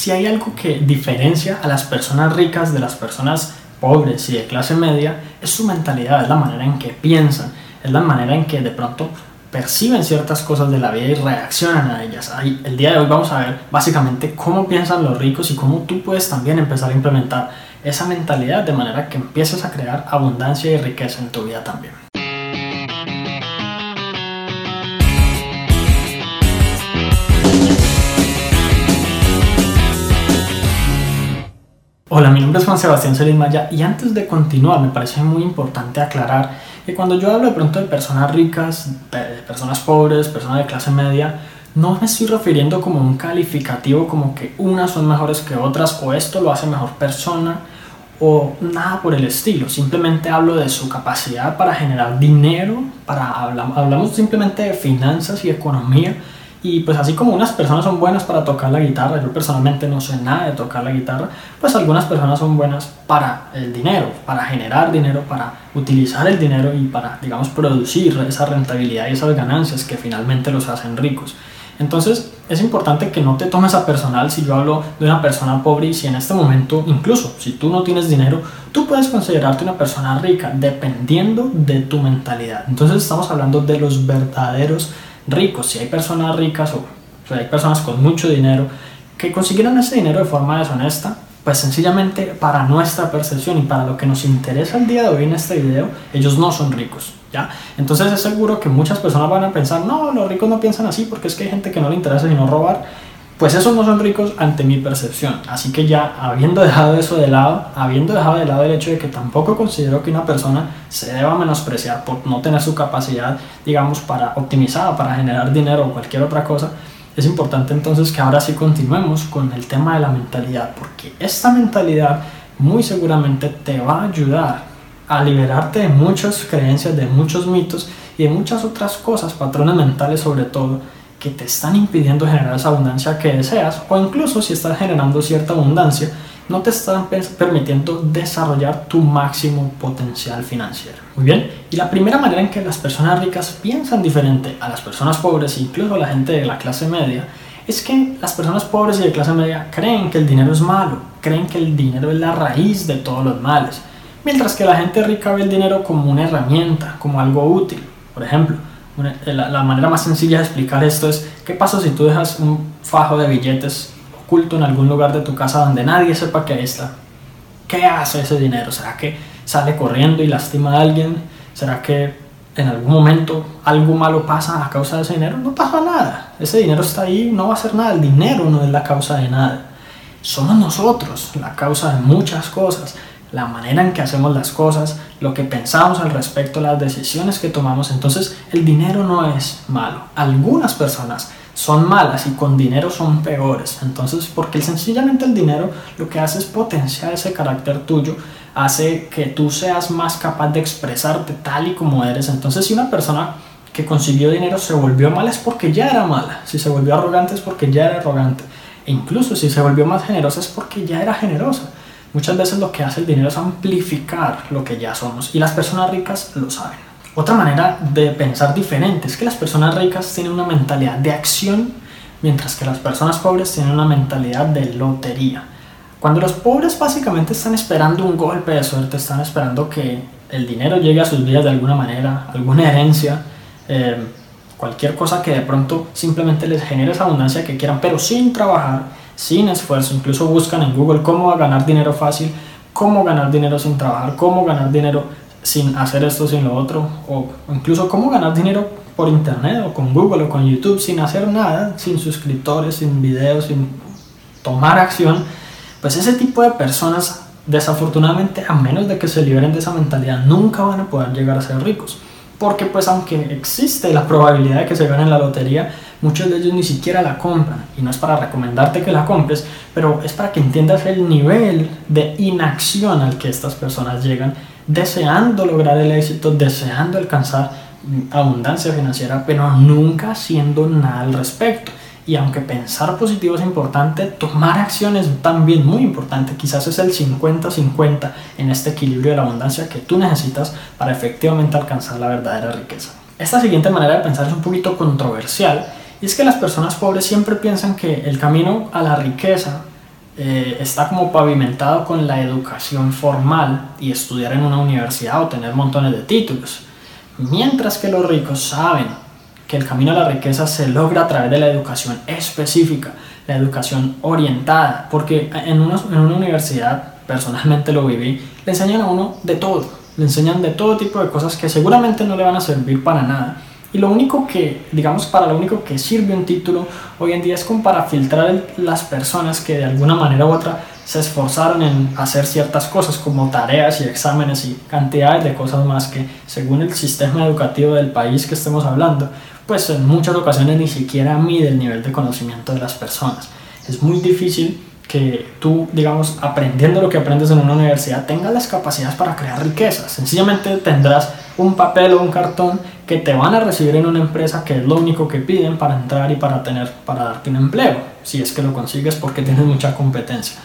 si hay algo que diferencia a las personas ricas de las personas pobres y de clase media, es su mentalidad, es la manera en que piensan, es la manera en que de pronto perciben ciertas cosas de la vida y reaccionan a ellas. El día de hoy vamos a ver básicamente cómo piensan los ricos y cómo tú puedes también empezar a implementar esa mentalidad de manera que empieces a crear abundancia y riqueza en tu vida también. Hola, mi nombre es Juan Sebastián Solís Maya y antes de continuar me parece muy importante aclarar que cuando yo hablo de pronto de personas ricas, personas pobres, personas de clase media, no me estoy refiriendo como un calificativo como que unas son mejores que otras o esto lo hace mejor persona o nada por el estilo. Simplemente hablo de su capacidad para generar dinero, para hablamos simplemente de finanzas y economía y pues así como unas personas son buenas para tocar la guitarra, yo personalmente no sé nada de tocar la guitarra, pues algunas personas son buenas para el dinero, para generar dinero, para utilizar el dinero y para, digamos, producir esa rentabilidad y esas ganancias que finalmente los hacen ricos. Entonces es importante que no te tomes a personal si yo hablo de una persona pobre y si en este momento, incluso si tú no tienes dinero, tú puedes considerarte una persona rica dependiendo de tu mentalidad. Entonces estamos hablando de los verdaderos ricos, si hay personas ricas o, hay personas con mucho dinero que consiguieron ese dinero de forma deshonesta, pues sencillamente para nuestra percepción y para lo que nos interesa el día de hoy en este video, ellos no son ricos, ¿ya? Entonces es seguro que muchas personas van a pensar, no, los ricos no piensan así porque es que hay gente que no le interesa sino robar, pues esos no son ricos ante mi percepción. Así que ya habiendo dejado eso de lado, habiendo dejado de lado el hecho de que tampoco considero que una persona se deba menospreciar por no tener su capacidad, digamos, para optimizar, para generar dinero o cualquier otra cosa, es importante entonces que ahora sí continuemos con el tema de la mentalidad, porque esta mentalidad muy seguramente te va a ayudar a liberarte de muchas creencias, de muchos mitos y de muchas otras cosas, patrones mentales sobre todo, que te están impidiendo generar esa abundancia que deseas o incluso si estás generando cierta abundancia, no te están permitiendo desarrollar tu máximo potencial financiero. Muy bien, y la primera manera en que las personas ricas piensan diferente a las personas pobres, incluso a la gente de la clase media, es que las personas pobres y de clase media creen que el dinero es malo, creen que el dinero es la raíz de todos los males, mientras que la gente rica ve el dinero como una herramienta, como algo útil. Por ejemplo, eh, la, manera más sencilla de explicar esto es, ¿qué pasa si tú dejas un fajo de billetes oculto en algún lugar de tu casa donde nadie sepa que ahí está? ¿Qué hace ese dinero? ¿Será que sale corriendo y lastima a alguien? ¿Será que en algún momento algo malo pasa a causa de ese dinero? No pasa nada. Ese dinero está ahí, no va a hacer nada. El dinero no es la causa de nada. Somos nosotros la causa de muchas cosas la manera en que hacemos las cosas, lo que pensamos al respecto, las decisiones que tomamos. Entonces el dinero no es malo. Algunas personas son malas y con dinero son peores. Entonces, porque sencillamente el dinero lo que hace es potenciar ese carácter tuyo, hace que tú seas más capaz de expresarte tal y como eres. Entonces, si una persona que consiguió dinero se volvió mala es porque ya era mala. Si se volvió arrogante es porque ya era arrogante. E incluso si se volvió más generosa es porque ya era generosa. Muchas veces lo que hace el dinero es amplificar lo que ya somos y las personas ricas lo saben. Otra manera de pensar diferente es que las personas ricas tienen una mentalidad de acción mientras que las personas pobres tienen una mentalidad de lotería. Cuando los pobres básicamente están esperando un golpe de suerte, están esperando que el dinero llegue a sus vidas de alguna manera, alguna herencia, eh, cualquier cosa que de pronto simplemente les genere esa abundancia que quieran, pero sin trabajar, sin esfuerzo. Incluso buscan en Google cómo ganar dinero fácil, cómo ganar dinero sin trabajar, cómo ganar dinero sin hacer esto, sin lo otro, o incluso cómo ganar dinero por internet o con Google o con YouTube sin hacer nada, sin suscriptores, sin videos, sin tomar acción, pues ese tipo de personas desafortunadamente a menos de que se liberen de esa mentalidad nunca van a poder llegar a ser ricos porque pues aunque existe la probabilidad de que se gane la lotería, muchos de ellos ni siquiera la compran. Y no es para recomendarte que la compres, pero es para que entiendas el nivel de inacción al que estas personas llegan, deseando lograr el éxito, deseando alcanzar abundancia financiera, pero nunca haciendo nada al respecto. Y aunque pensar positivo es importante, tomar acción es también muy importante. Quizás es el 50-50 en este equilibrio de la abundancia que tú necesitas para efectivamente alcanzar la verdadera riqueza. Esta siguiente manera de pensar es un poquito controversial y es que las personas pobres siempre piensan que el camino a la riqueza eh, está como pavimentado con la educación formal y estudiar en una universidad o tener montones de títulos. Mientras que los ricos saben que el camino a la riqueza se logra a través de la educación específica, la educación orientada, porque en una, universidad, personalmente lo viví, le enseñan a uno de todo, le enseñan de todo tipo de cosas que seguramente no le van a servir para nada. Y lo único que, digamos, para lo único que sirve un título hoy en día es como para filtrar las personas que de alguna manera u otra se esforzaron en hacer ciertas cosas como tareas y exámenes y cantidades de cosas más que según el sistema educativo del país que estemos hablando, pues en muchas ocasiones ni siquiera mide el nivel de conocimiento de las personas. Es muy difícil que tú, digamos, aprendiendo lo que aprendes en una universidad, tengas las capacidades para crear riqueza. Sencillamente tendrás un papel o un cartón que te van a recibir en una empresa que es lo único que piden para entrar y para tener para darte un empleo, si es que lo consigues porque tienes mucha competencia.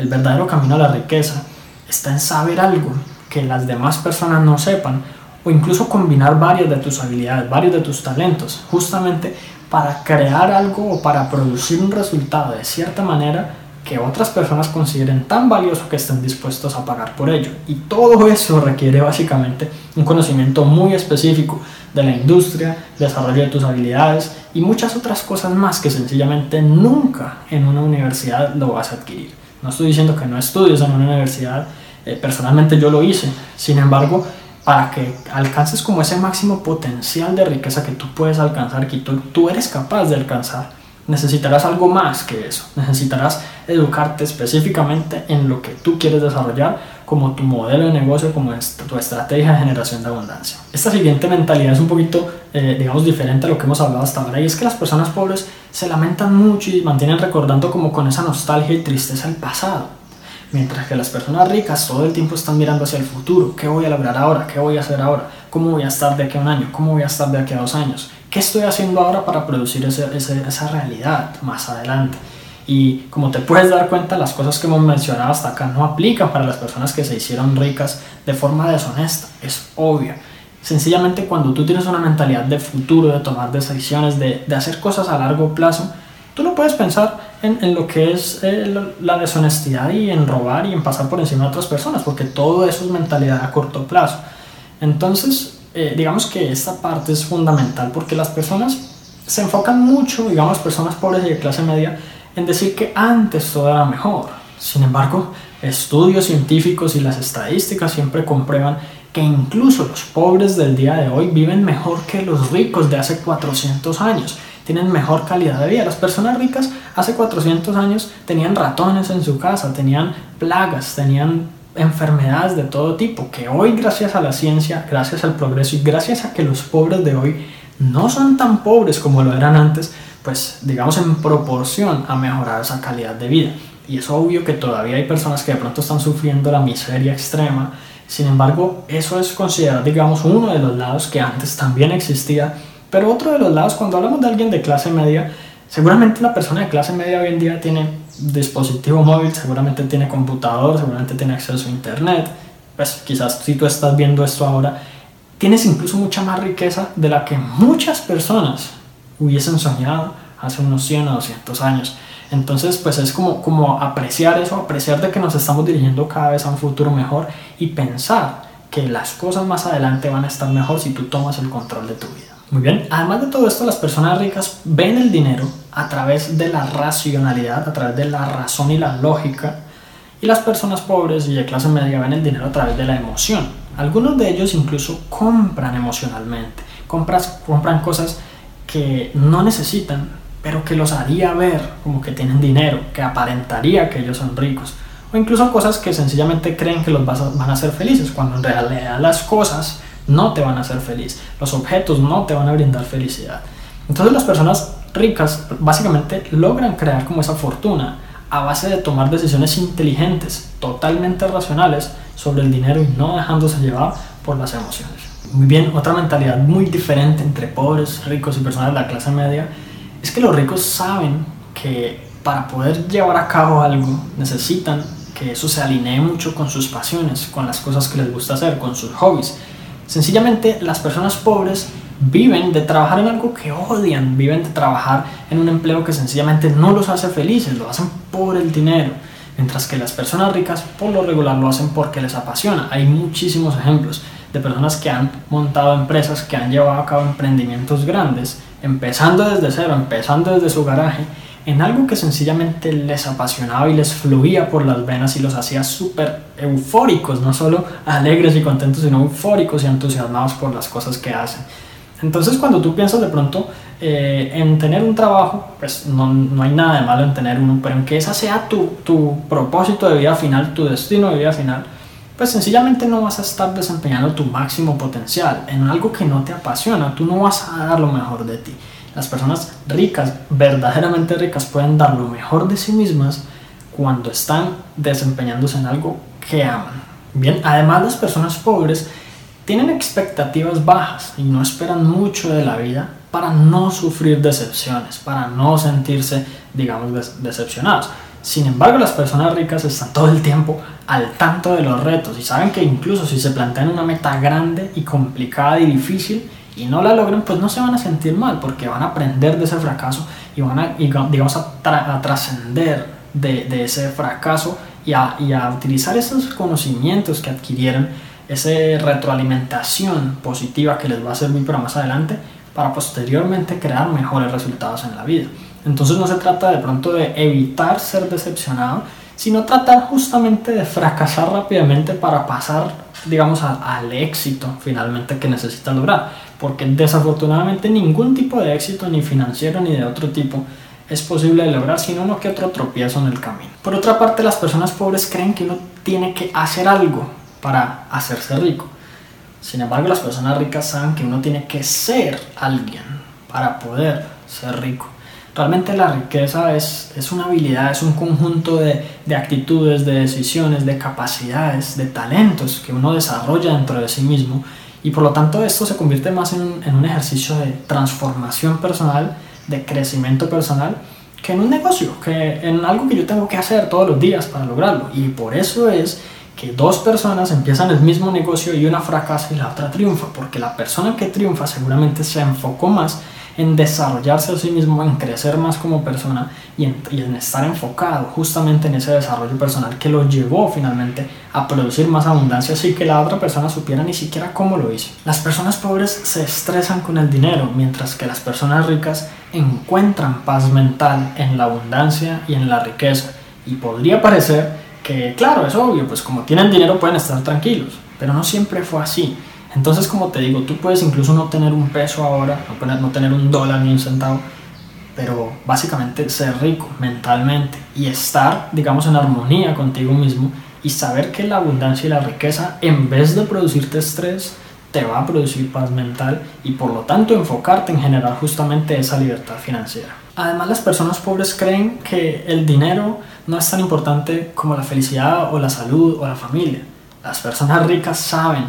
El verdadero camino a la riqueza está en saber algo que las demás personas no sepan o incluso combinar varias de tus habilidades, varios de tus talentos, justamente para crear algo o para producir un resultado de cierta manera que otras personas consideren tan valioso que estén dispuestos a pagar por ello. Y todo eso requiere básicamente un conocimiento muy específico de la industria, desarrollo de tus habilidades y muchas otras cosas más que sencillamente nunca en una universidad lo vas a adquirir. No estoy diciendo que no estudies en una universidad, eh, personalmente yo lo hice, sin embargo, para que alcances como ese máximo potencial de riqueza que tú puedes alcanzar, que tú, tú eres capaz de alcanzar, necesitarás algo más que eso. Necesitarás educarte específicamente en lo que tú quieres desarrollar como tu modelo de negocio, como tu estrategia de generación de abundancia. Esta siguiente mentalidad es un poquito, eh, digamos, diferente a lo que hemos hablado hasta ahora y es que las personas pobres se lamentan mucho y mantienen recordando como con esa nostalgia y tristeza el pasado Mientras que las personas ricas todo el tiempo están mirando hacia el futuro. ¿Qué voy a lograr ahora? ¿Qué voy a hacer ahora? ¿Cómo voy a estar de aquí a un año? ¿Cómo voy a estar de aquí a dos años? ¿Qué estoy haciendo ahora para producir ese, esa realidad más adelante? Y como te puedes dar cuenta, las cosas que hemos mencionado hasta acá no aplican para las personas que se hicieron ricas de forma deshonesta. Es obvio. Sencillamente cuando tú tienes una mentalidad de futuro, de tomar decisiones, de, de hacer cosas a largo plazo, tú no puedes pensar en, lo que es eh, la deshonestidad y en robar y en pasar por encima de otras personas, porque todo eso es mentalidad a corto plazo. Entonces, eh, digamos que esta parte es fundamental porque las personas se enfocan mucho, digamos, personas pobres y de clase media, en decir que antes todo era mejor. Sin embargo, estudios científicos y las estadísticas siempre comprueban que incluso los pobres del día de hoy viven mejor que los ricos de hace 400 años tienen mejor calidad de vida. Las personas ricas hace 400 años tenían ratones en su casa, tenían plagas, tenían enfermedades de todo tipo, que hoy gracias a la ciencia, gracias al progreso y gracias a que los pobres de hoy no son tan pobres como lo eran antes, pues digamos en proporción a mejorar esa calidad de vida. Y es obvio que todavía hay personas que de pronto están sufriendo la miseria extrema. Sin embargo, eso es considerado, digamos, uno de los lados que antes también existía pero otro de los lados, cuando hablamos de alguien de clase media, seguramente una persona de clase media hoy en día tiene dispositivo móvil, seguramente tiene computador, seguramente tiene acceso a internet. Pues quizás si tú estás viendo esto ahora, tienes incluso mucha más riqueza de la que muchas personas hubiesen soñado hace unos 100 o 200 años. Entonces, pues es como, como apreciar eso, apreciar de que nos estamos dirigiendo cada vez a un futuro mejor y pensar que las cosas más adelante van a estar mejor si tú tomas el control de tu vida. Muy bien, además de todo esto, las personas ricas ven el dinero a través de la racionalidad, a través de la razón y la lógica, y las personas pobres y de clase media ven el dinero a través de la emoción. Algunos de ellos incluso compran emocionalmente, Compras, compran cosas que no necesitan, pero que los haría ver como que tienen dinero, que aparentaría que ellos son ricos, o incluso cosas que sencillamente creen que los van a hacer felices, cuando en realidad las cosas no te van a hacer feliz, los objetos no te van a brindar felicidad. Entonces las personas ricas básicamente logran crear como esa fortuna a base de tomar decisiones inteligentes, totalmente racionales sobre el dinero y no dejándose llevar por las emociones. Muy bien, otra mentalidad muy diferente entre pobres, ricos y personas de la clase media es que los ricos saben que para poder llevar a cabo algo necesitan que eso se alinee mucho con sus pasiones, con las cosas que les gusta hacer, con sus hobbies. Sencillamente las personas pobres viven de trabajar en algo que odian, viven de trabajar en un empleo que sencillamente no los hace felices, lo hacen por el dinero. Mientras que las personas ricas por lo regular lo hacen porque les apasiona. Hay muchísimos ejemplos de personas que han montado empresas, que han llevado a cabo emprendimientos grandes, empezando desde cero, empezando desde su garaje, en algo que sencillamente les apasionaba y les fluía por las venas y los hacía súper eufóricos, no solo alegres y contentos, sino eufóricos y entusiasmados por las cosas que hacen. Entonces cuando tú piensas de pronto eh, en tener un trabajo, pues no, no, hay nada de malo en tener uno, pero en que esa sea tu, tu propósito de vida final, tu destino de vida final, pues sencillamente no vas a estar desempeñando tu máximo potencial en algo que no te apasiona, tú no vas a dar lo mejor de ti. Las personas ricas, verdaderamente ricas, pueden dar lo mejor de sí mismas cuando están desempeñándose en algo que aman. Bien, además las personas pobres tienen expectativas bajas y no esperan mucho de la vida para no sufrir decepciones, para no sentirse, digamos, decepcionados. Sin embargo, las personas ricas están todo el tiempo al tanto de los retos y saben que incluso si se plantean una meta grande y complicada y difícil y no la logran, pues no se van a sentir mal porque van a aprender de ese fracaso y van a, digamos, a, trascender de, ese fracaso y a, y a utilizar esos conocimientos que adquirieron, esa retroalimentación positiva que les va a servir para más adelante, para posteriormente crear mejores resultados en la vida. Entonces no se trata de pronto de evitar ser decepcionado, sino tratar justamente de fracasar rápidamente para pasar, digamos, al éxito finalmente que necesitas lograr. Porque desafortunadamente ningún tipo de éxito, ni financiero ni de otro tipo, es posible de lograr sin uno que otro tropiezo en el camino. Por otra parte, las personas pobres creen que uno tiene que hacer algo para hacerse rico. Sin embargo, las personas ricas saben que uno tiene que ser alguien para poder ser rico. Realmente la riqueza es, es una habilidad, es un conjunto de, de, actitudes, de decisiones, de capacidades, de talentos que uno desarrolla dentro de sí mismo y por lo tanto esto se convierte más en, en un ejercicio de transformación personal, de crecimiento personal, que en un negocio, que en algo que yo tengo que hacer todos los días para lograrlo. Y por eso es que dos personas empiezan el mismo negocio y una fracasa y la otra triunfa, porque la persona que triunfa seguramente se enfocó más en desarrollarse a sí mismo, en crecer más como persona y en, estar enfocado justamente en ese desarrollo personal que lo llevó finalmente a producir más abundancia así que la otra persona supiera ni siquiera cómo lo hizo. Las personas pobres se estresan con el dinero, mientras que las personas ricas encuentran paz mental en la abundancia y en la riqueza. Y podría parecer que, claro, es obvio, pues como tienen dinero pueden estar tranquilos, pero no siempre fue así. Entonces, como te digo, tú puedes incluso no tener un peso ahora, no tener un dólar ni un centavo, pero básicamente ser rico mentalmente y estar, digamos, en armonía contigo mismo y saber que la abundancia y la riqueza, en vez de producirte estrés, te va a producir paz mental y por lo tanto enfocarte en generar justamente esa libertad financiera. Además, las personas pobres creen que el dinero no es tan importante como la felicidad o la salud o la familia. Las personas ricas saben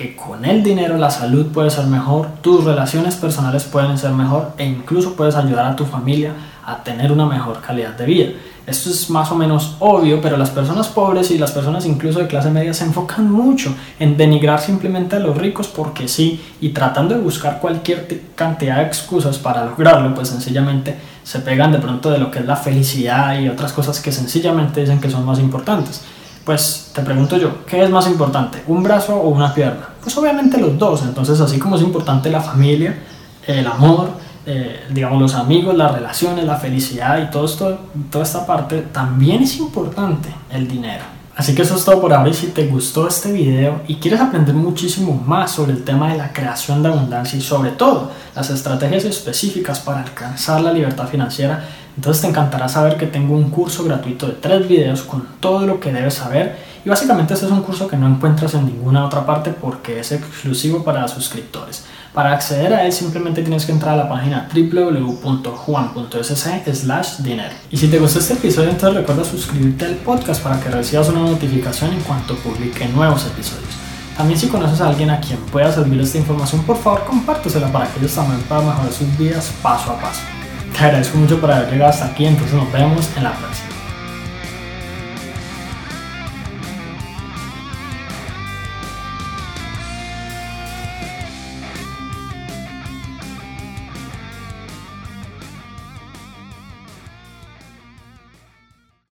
que con el dinero la salud puede ser mejor, tus relaciones personales pueden ser mejor e incluso puedes ayudar a tu familia a tener una mejor calidad de vida. Esto es más o menos obvio, pero las personas pobres y las personas incluso de clase media se enfocan mucho en denigrar simplemente a los ricos porque sí y tratando de buscar cualquier cantidad de excusas para lograrlo, pues sencillamente se pegan de pronto de lo que es la felicidad y otras cosas que sencillamente dicen que son más importantes. Pues te pregunto yo, ¿qué es más importante? ¿Un brazo o una pierna? Pues obviamente los dos, entonces así como es importante la familia, el amor, eh, digamos los amigos, las relaciones, la felicidad y todo esto, toda esta parte, también es importante el dinero. Así que eso es todo por ahora y si te gustó este video y quieres aprender muchísimo más sobre el tema de la creación de abundancia y sobre todo las estrategias específicas para alcanzar la libertad financiera, entonces te encantará saber que tengo un curso gratuito de tres videos con todo lo que debes saber y básicamente este es un curso que no encuentras en ninguna otra parte porque es exclusivo para suscriptores. Para acceder a él simplemente tienes que entrar a la página www.juan.sc slash dinero. Y si te gustó este episodio entonces recuerda suscribirte al podcast para que recibas una notificación en cuanto publique nuevos episodios. También si conoces a alguien a quien pueda servir esta información, por favor compártesela para que ellos también puedan mejorar sus vidas paso a paso. Te agradezco mucho por haber llegado hasta aquí, entonces nos vemos en la próxima.